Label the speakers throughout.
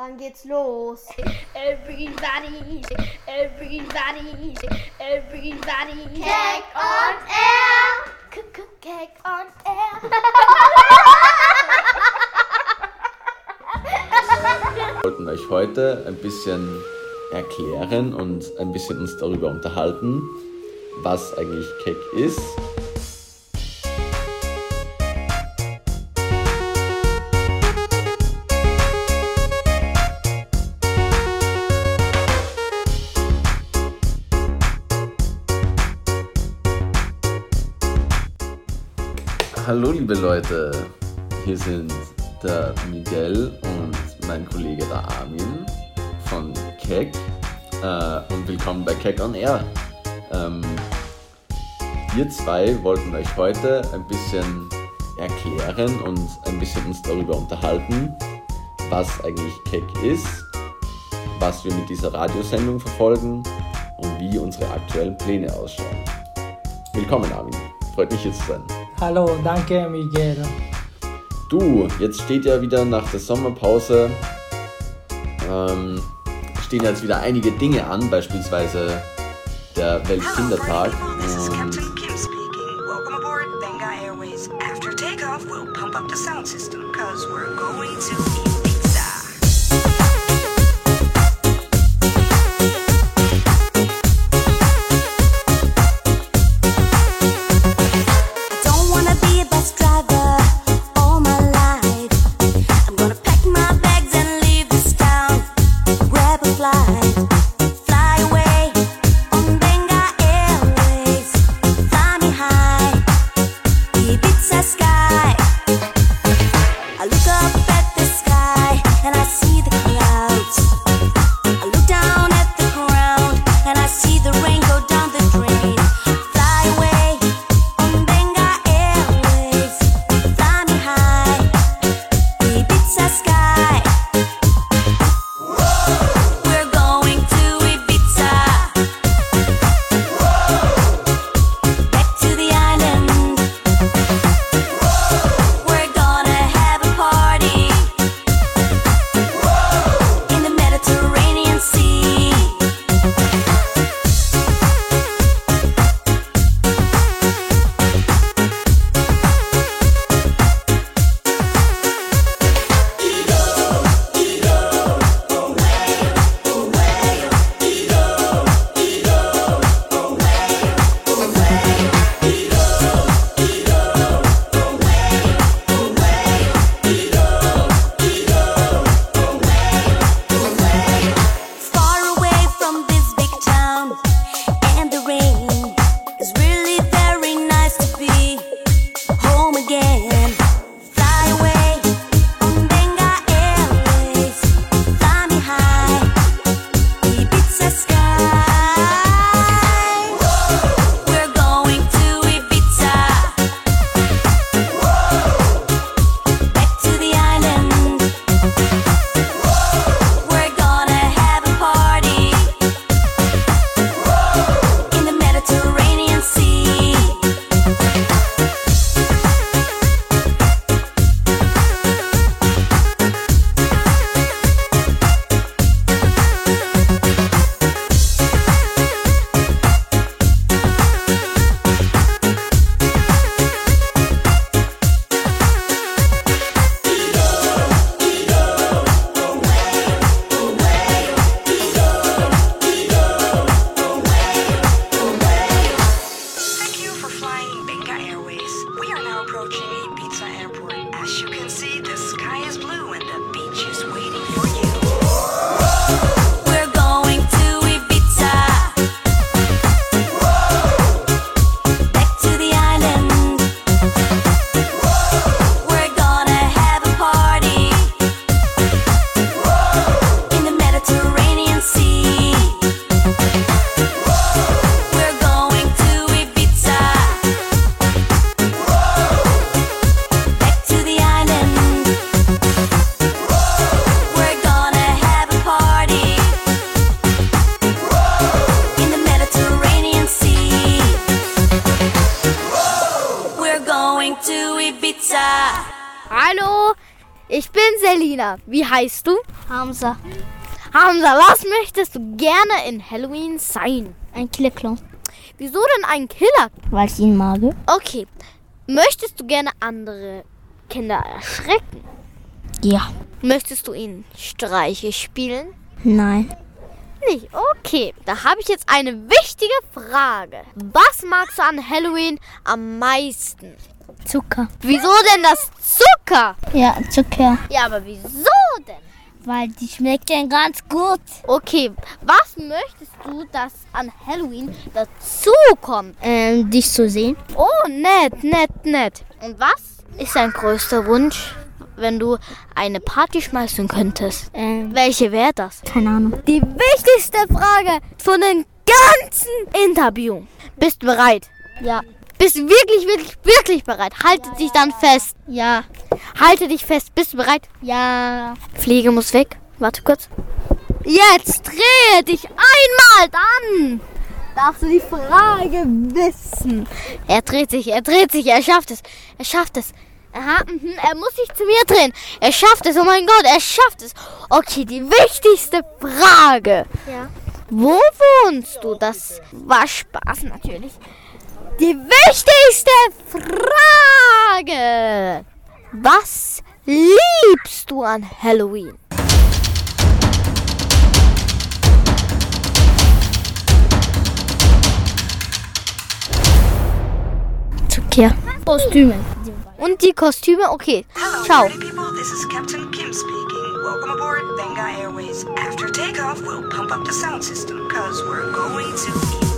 Speaker 1: Wann geht's los?
Speaker 2: Everybody, everybody, everybody.
Speaker 1: Cake on air!
Speaker 2: Cake on air.
Speaker 3: Wir wollten euch heute ein bisschen erklären und ein bisschen uns darüber unterhalten, was eigentlich Keck ist. Liebe Leute, hier sind der Miguel und mein Kollege der Armin von Keck äh, und willkommen bei Keck on Air. Ähm, wir zwei wollten euch heute ein bisschen erklären und ein bisschen uns darüber unterhalten, was eigentlich Keck ist, was wir mit dieser Radiosendung verfolgen und wie unsere aktuellen Pläne ausschauen. Willkommen Armin, freut mich hier zu sein.
Speaker 4: Hallo, danke Miguel.
Speaker 3: Du, jetzt steht ja wieder nach der Sommerpause, ähm, stehen jetzt wieder einige Dinge an, beispielsweise der Weltkindertag.
Speaker 5: Hello,
Speaker 2: heißt du?
Speaker 1: Hamza.
Speaker 2: Hamza, was möchtest du gerne in Halloween sein?
Speaker 1: Ein Killerclown.
Speaker 2: Wieso denn ein Killer?
Speaker 1: Weil ich ihn mag.
Speaker 2: Okay. Möchtest du gerne andere Kinder erschrecken?
Speaker 1: Ja.
Speaker 2: Möchtest du ihnen Streiche spielen?
Speaker 1: Nein.
Speaker 2: Nicht. Okay. Da habe ich jetzt eine wichtige Frage. Was magst du an Halloween am meisten?
Speaker 1: Zucker.
Speaker 2: Wieso denn das Zucker?
Speaker 1: Ja, Zucker.
Speaker 2: Ja, aber wieso denn?
Speaker 1: Weil die schmeckt ja ganz gut.
Speaker 2: Okay, was möchtest du, dass an Halloween dazu kommt?
Speaker 1: Ähm, dich zu sehen.
Speaker 2: Oh, nett, nett, nett. Und was ist dein größter Wunsch, wenn du eine Party schmeißen könntest?
Speaker 1: Ähm,
Speaker 2: Welche wäre das?
Speaker 1: keine Ahnung.
Speaker 2: Die wichtigste Frage von dem ganzen Interview. Bist du bereit?
Speaker 1: Ja.
Speaker 2: Bist du wirklich, wirklich, wirklich bereit? Halte dich dann fest.
Speaker 1: Ja.
Speaker 2: Halte dich fest. Bist du bereit?
Speaker 1: Ja.
Speaker 2: Fliege muss weg. Warte kurz. Jetzt drehe dich einmal dann. Darfst du die Frage wissen? Er dreht sich, er dreht sich, er schafft es. Er schafft es. Aha, mhm, er muss sich zu mir drehen. Er schafft es, oh mein Gott, er schafft es. Okay, die wichtigste Frage.
Speaker 1: Ja.
Speaker 2: Wo wohnst du? Das war Spaß natürlich. Die wichtigste Frage. Was liebst du an Halloween?
Speaker 1: Zucker. Kostüme.
Speaker 2: Und die Kostüme? Okay,
Speaker 5: Hello,
Speaker 2: ciao.
Speaker 5: people. This is Captain Kim speaking. Welcome aboard Benga Airways. After takeoff, we'll pump up the sound system because we're going to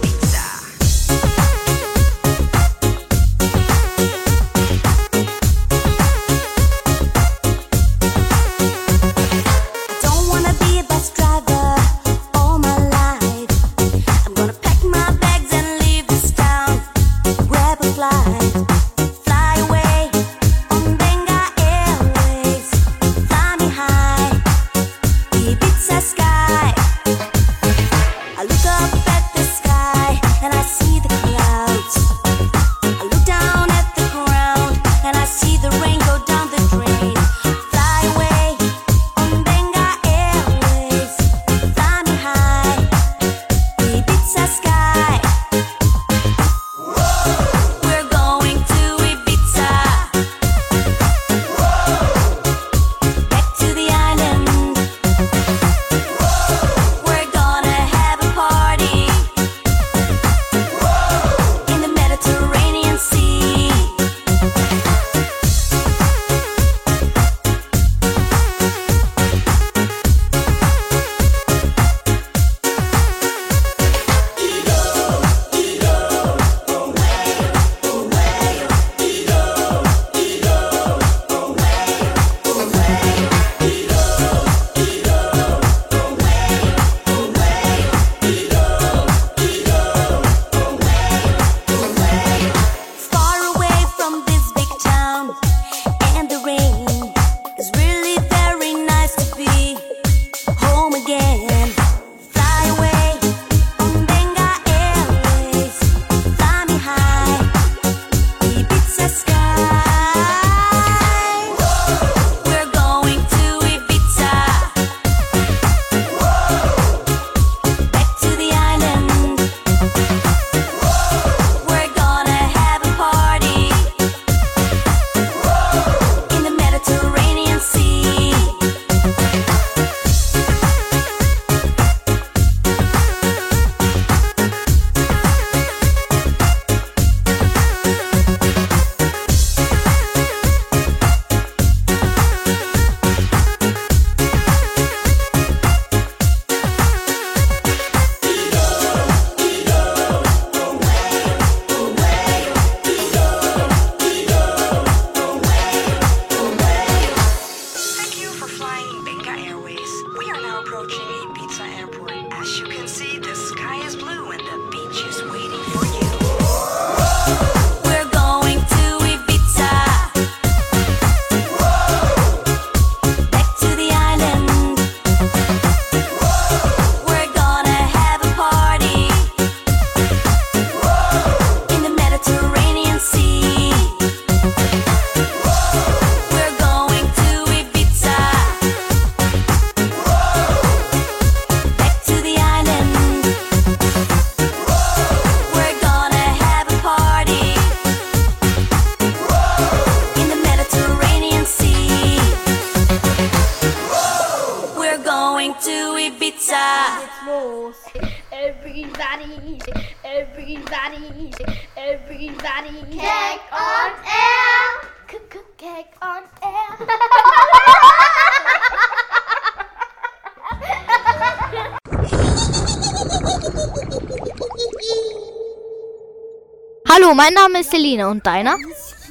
Speaker 2: Mein Name ist Selina und deiner?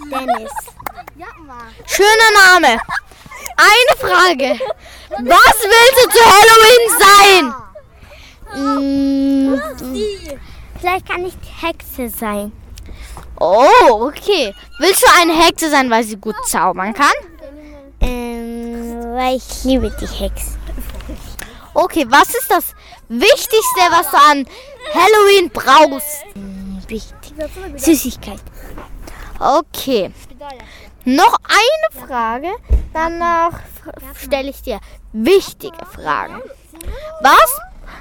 Speaker 1: Dennis.
Speaker 2: Schöner Name. Eine Frage. Was willst du zu Halloween sein? Hm. Mm.
Speaker 1: Vielleicht kann ich Hexe sein.
Speaker 2: Oh, okay. Willst du eine Hexe sein, weil sie gut zaubern kann?
Speaker 1: Ähm, weil ich liebe die Hexe.
Speaker 2: Okay, was ist das Wichtigste, was du an Halloween brauchst?
Speaker 1: Hm, Süßigkeit.
Speaker 2: Okay. Noch eine Frage, danach stelle ich dir wichtige Fragen. Was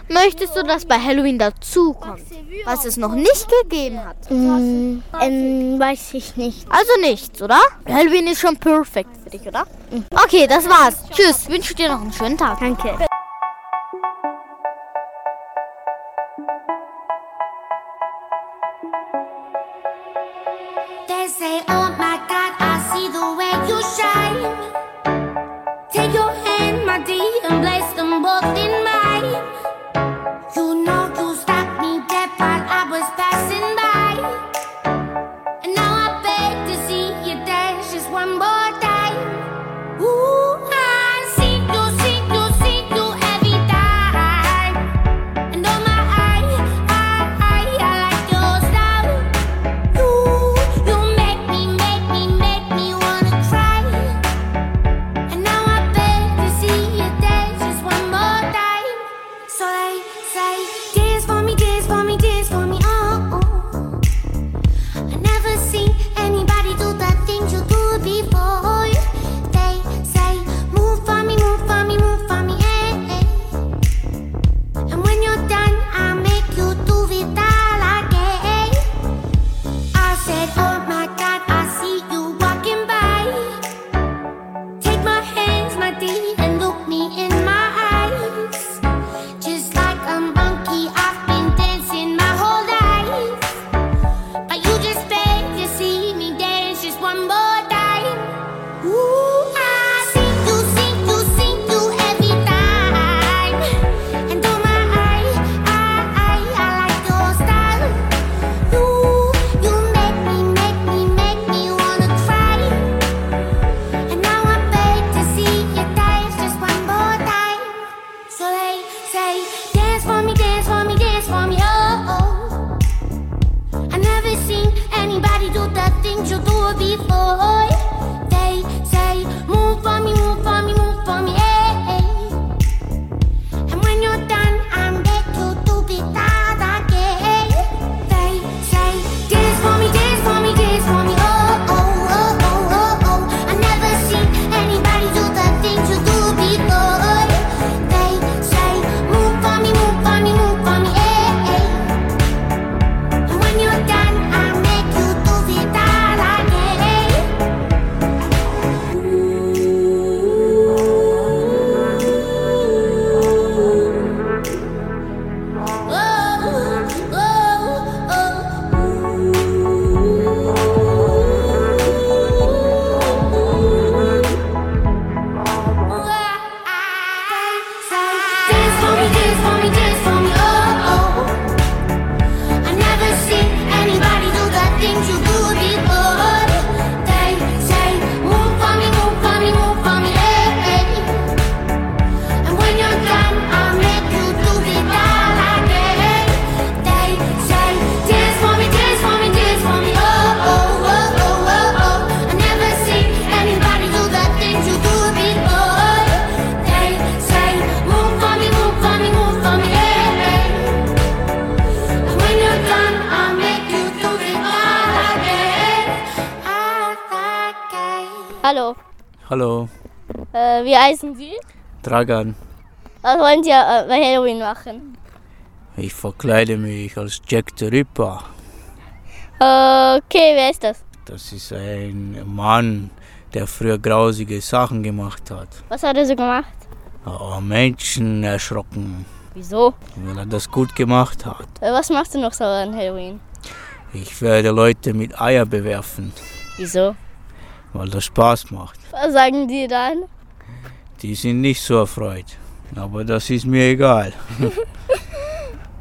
Speaker 2: möchtest du, dass bei Halloween dazukommt, was es noch nicht gegeben hat?
Speaker 1: Mm, ähm, weiß ich nicht.
Speaker 2: Also nichts, oder? Halloween ist schon perfekt für dich, oder? Mhm. Okay, das war's. Tschüss, wünsche dir noch einen schönen Tag.
Speaker 1: Danke.
Speaker 6: Dragan.
Speaker 1: Was wollen Sie äh, bei Halloween machen?
Speaker 6: Ich verkleide mich als Jack the Ripper.
Speaker 1: Okay, wer ist das?
Speaker 6: Das ist ein Mann, der früher grausige Sachen gemacht hat.
Speaker 1: Was hat er so gemacht?
Speaker 6: Oh, Menschen erschrocken.
Speaker 7: Wieso?
Speaker 6: Weil er das gut gemacht hat.
Speaker 7: Äh, was machst du noch so an Halloween?
Speaker 6: Ich werde Leute mit Eier bewerfen.
Speaker 7: Wieso?
Speaker 6: Weil das Spaß macht.
Speaker 7: Was sagen die dann?
Speaker 6: Die sind nicht so erfreut, aber das ist mir egal.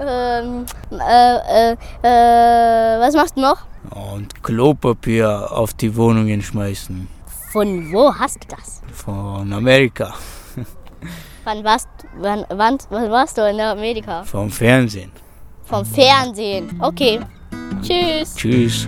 Speaker 7: Ähm, äh, äh, äh, was machst du noch?
Speaker 6: Und Klopapier auf die Wohnungen schmeißen.
Speaker 7: Von wo hast du das?
Speaker 6: Von Amerika,
Speaker 7: Wann warst, wann, wann, wann warst du in Amerika?
Speaker 6: vom Fernsehen.
Speaker 7: Vom Fernsehen. Okay. Tschüss.
Speaker 6: Tschüss.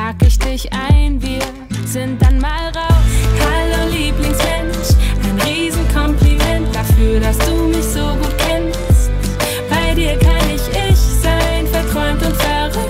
Speaker 8: pack ich dich ein, wir sind dann mal raus. Hallo Lieblingsmensch, ein Riesenkompliment dafür, dass du mich so gut kennst. Bei dir kann ich ich sein, verträumt und verrückt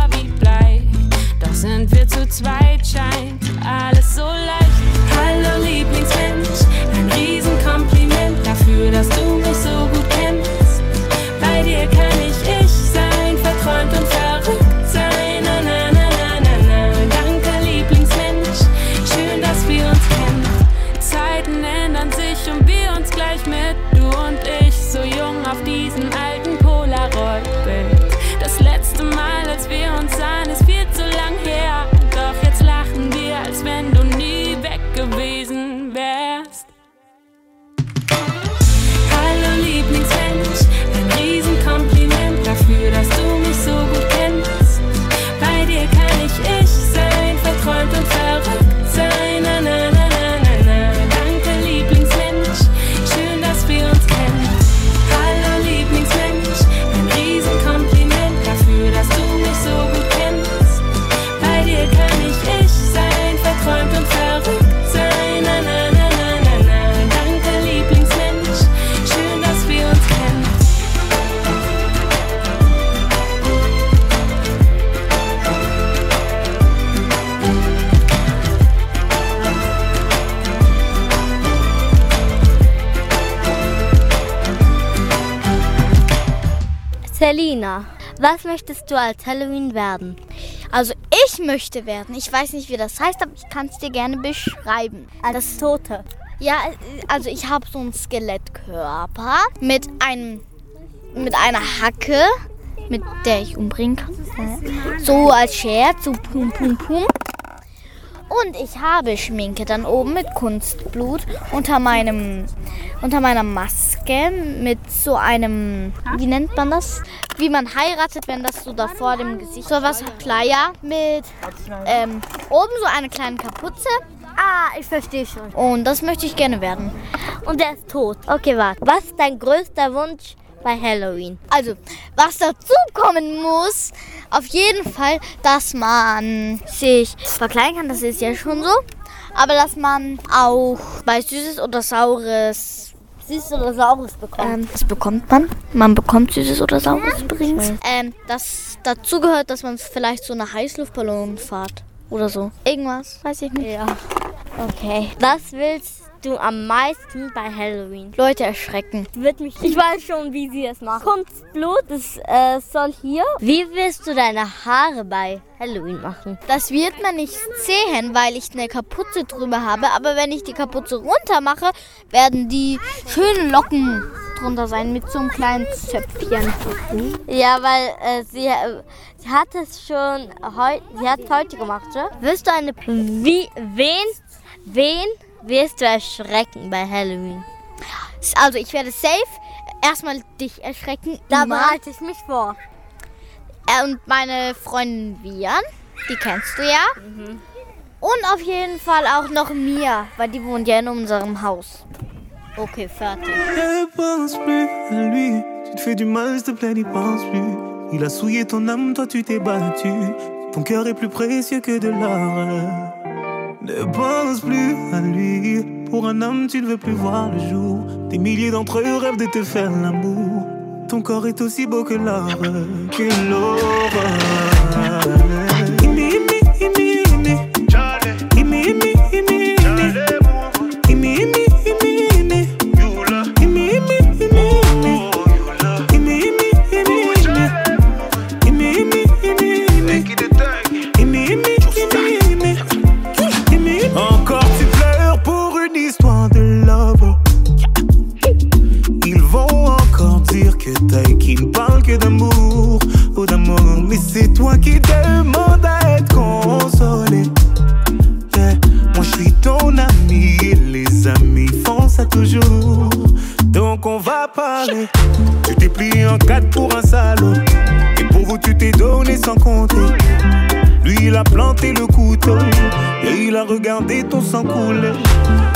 Speaker 8: sind wir zu zweit, scheint alles so leicht. Hallo Lieblingsmensch, ein Riesenkompliment dafür, dass du mich so gut kennst. Bei dir kann ich ich sein, verträumt und verrückt sein. Na, na, na, na, na, na. Danke Lieblingsmensch, schön, dass wir uns kennen. Zeiten ändern sich und wir uns gleich mit. Nie weg
Speaker 7: was möchtest du als Halloween werden?
Speaker 2: Also ich möchte werden. Ich weiß nicht, wie das heißt, aber ich kann es dir gerne beschreiben.
Speaker 7: Als Tote.
Speaker 2: Ja, also ich habe so einen Skelettkörper mit einem mit einer Hacke, mit der ich umbringen kann. So als Scherz, so pum pum pum. Und ich habe Schminke dann oben mit Kunstblut unter meinem unter meiner Maske mit so einem wie nennt man das? Wie man heiratet, wenn das so da vor dem Gesicht so was Playa mit ähm, oben so eine kleine Kapuze
Speaker 7: Ah, ich verstehe schon.
Speaker 2: und das möchte ich gerne werden.
Speaker 7: Und der ist tot. Okay, warte. Was ist dein größter Wunsch bei Halloween?
Speaker 2: Also, was dazu kommen muss, auf jeden Fall, dass man sich verkleiden kann, das ist ja schon so. Aber dass man auch bei Süßes oder Saures,
Speaker 7: Süßes oder Saures bekommen?
Speaker 2: ähm, das bekommt man. Man bekommt Süßes oder Saures übrigens. Ähm, das dazu gehört, dass man vielleicht so eine Heißluftballonfahrt oder so. Irgendwas, weiß ich nicht.
Speaker 7: Ja.
Speaker 2: Okay. Was willst du am meisten bei Halloween?
Speaker 1: Leute erschrecken.
Speaker 2: Wird mich ich weiß schon, wie sie es machen. Kunstblut, das äh, soll hier. Wie willst du deine Haare bei Halloween machen?
Speaker 1: Das wird man nicht sehen, weil ich eine Kapuze drüber habe. Aber wenn ich die Kapuze runter mache, werden die schönen Locken drunter sein mit so einem kleinen Zöpfchen.
Speaker 2: Ja, weil äh, sie, äh, sie hat es schon heute, sie hat heute gemacht, oder? Wirst du eine, wie, wen, wen wirst du erschrecken bei Halloween?
Speaker 1: Also ich werde safe erstmal dich erschrecken.
Speaker 2: Da bereite ich mich vor.
Speaker 1: Äh, Und meine Freundin Vian, die kennst du ja. Und auf jeden Fall auch noch Mia, weil die wohnt ja in unserem Haus. Okay, fertig.
Speaker 9: Ne pense plus à lui. Tu te fais du mal, s'il te plaît, n'y pense plus. Il a souillé ton âme, toi tu t'es battu. Ton cœur est plus précieux que de l'or. Ne pense plus à lui. Pour un homme, tu ne veux plus voir le jour. Des milliers d'entre eux rêvent de te faire l'amour. Ton corps est aussi beau que l'or, que l'aurore.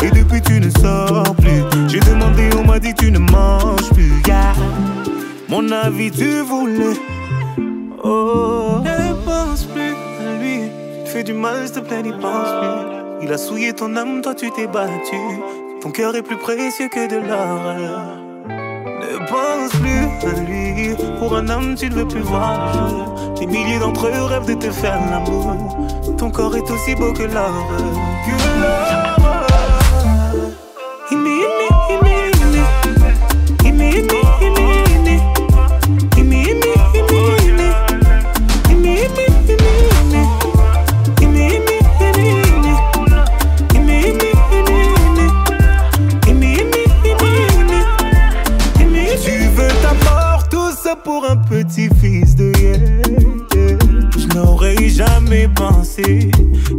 Speaker 9: Et depuis tu ne sors plus. J'ai demandé, on m'a dit tu ne manges plus. Mon avis tu voulais. Oh. Ne pense plus à lui. Tu fais du mal, s'il te plaît, n'y pense plus. Il a souillé ton âme, toi tu t'es battu. Ton cœur est plus précieux que de l'or. Pense plus à lui. Pour un homme, tu ne veux plus voir le jour. Des milliers d'entre eux rêvent de te faire l'amour. Ton corps est aussi beau. Que l'or.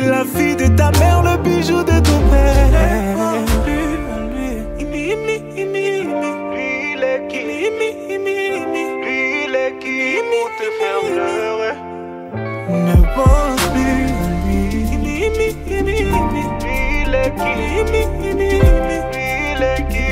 Speaker 9: T'es la fille de ta mère, le bijou de ton père. Imi, imi, imi, imi. Lui, il est qui Imi, imi, imi. Lui, il est qui Pour te faire pleurer. Ne pense plus à lui. Imi, imi, imi, imi. Lui, il est qui Imi, imi, imi. Lui, il est qui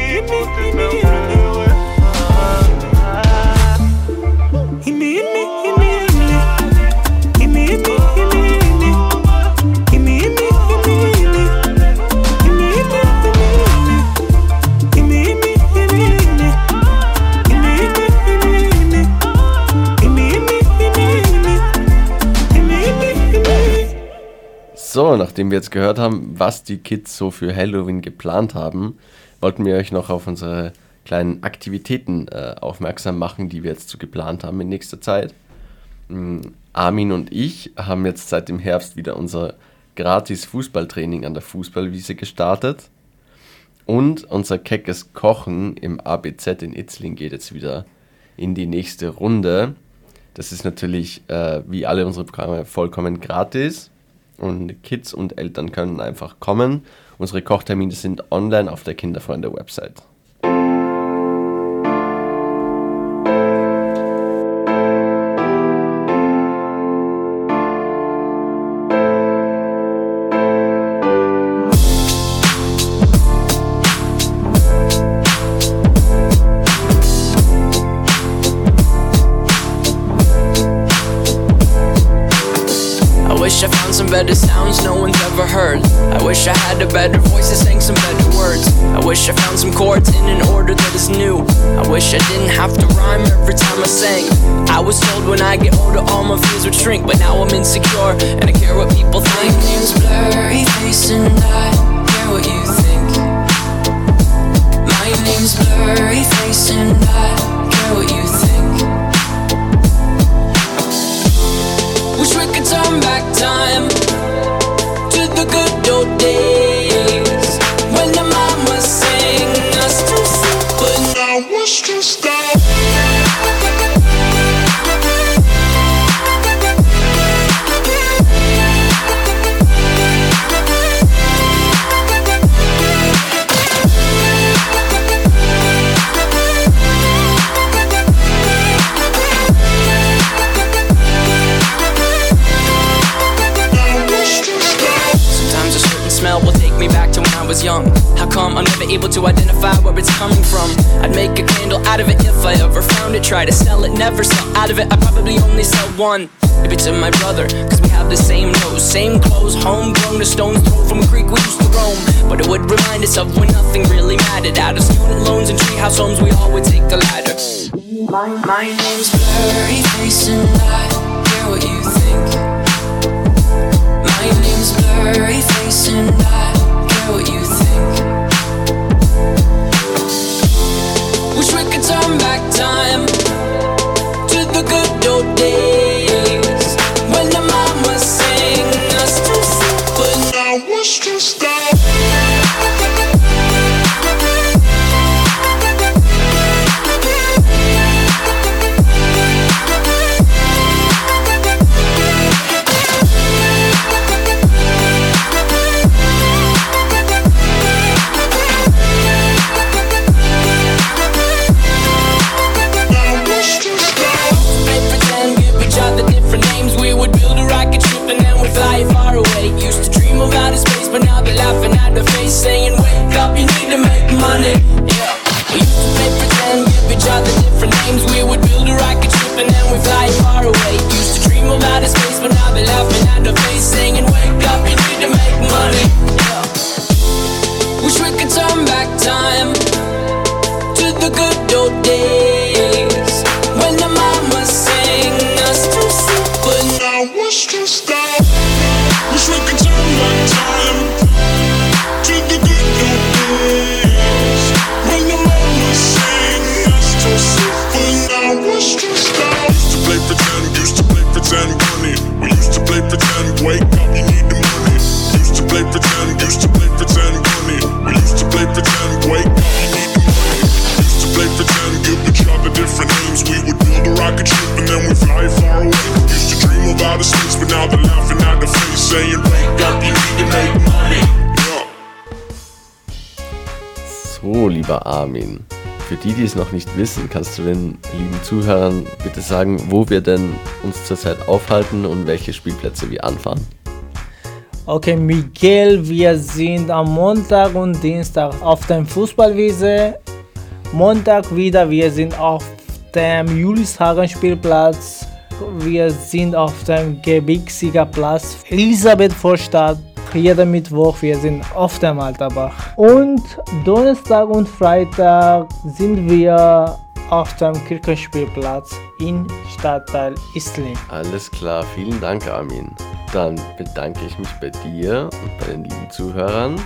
Speaker 3: nachdem wir jetzt gehört haben, was die Kids so für Halloween geplant haben, wollten wir euch noch auf unsere kleinen Aktivitäten äh, aufmerksam machen, die wir jetzt so geplant haben in nächster Zeit. Mm, Armin und ich haben jetzt seit dem Herbst wieder unser gratis Fußballtraining an der Fußballwiese gestartet. Und unser keckes Kochen im ABZ in Itzling geht jetzt wieder in die nächste Runde. Das ist natürlich äh, wie alle unsere Programme vollkommen gratis. Und Kids und Eltern können einfach kommen. Unsere Kochtermine sind online auf der Kinderfreunde-Website.
Speaker 10: Better sounds no one's ever heard. I wish I had a better voice that sang some better words. I wish I found some chords in an order that is new. I wish I didn't have to rhyme every time I sang. I was told when I get older all my fears would shrink, but now I'm insecure and I care what people think. My name's Blurry Face and I care what you think. My name's Blurry Face and I care what you think. Wish we could turn back time one. Maybe to my brother, cause we have the same nose, same clothes, homegrown, a stone's throw from a creek we used to roam. But it would remind us of when nothing really mattered. Out of student loans and treehouse homes, we all would take the ladder. My, my name's Blurry Face and I care what you think. My name's Blurry Face and I
Speaker 3: Armin, für die, die es noch nicht wissen, kannst du den lieben Zuhörern bitte sagen, wo wir denn uns zurzeit aufhalten und welche Spielplätze wir anfahren?
Speaker 4: Okay, Miguel, wir sind am Montag und Dienstag auf dem Fußballwiese. Montag wieder, wir sind auf dem Juliushagen Spielplatz. Wir sind auf dem Gebirgssiegerplatz Elisabeth Vorstadt. Jeden Mittwoch, wir sind auf dem Alterbach. Und Donnerstag und Freitag sind wir auf dem Kirchenspielplatz in Stadtteil Isling.
Speaker 3: Alles klar, vielen Dank, Armin. Dann bedanke ich mich bei dir und bei den lieben Zuhörern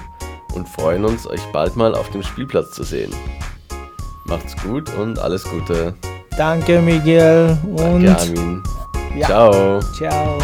Speaker 3: und freuen uns, euch bald mal auf dem Spielplatz zu sehen. Macht's gut und alles Gute.
Speaker 4: Danke, Miguel. Und
Speaker 3: Danke, Armin.
Speaker 4: Ja.
Speaker 3: Ciao.
Speaker 4: Ciao.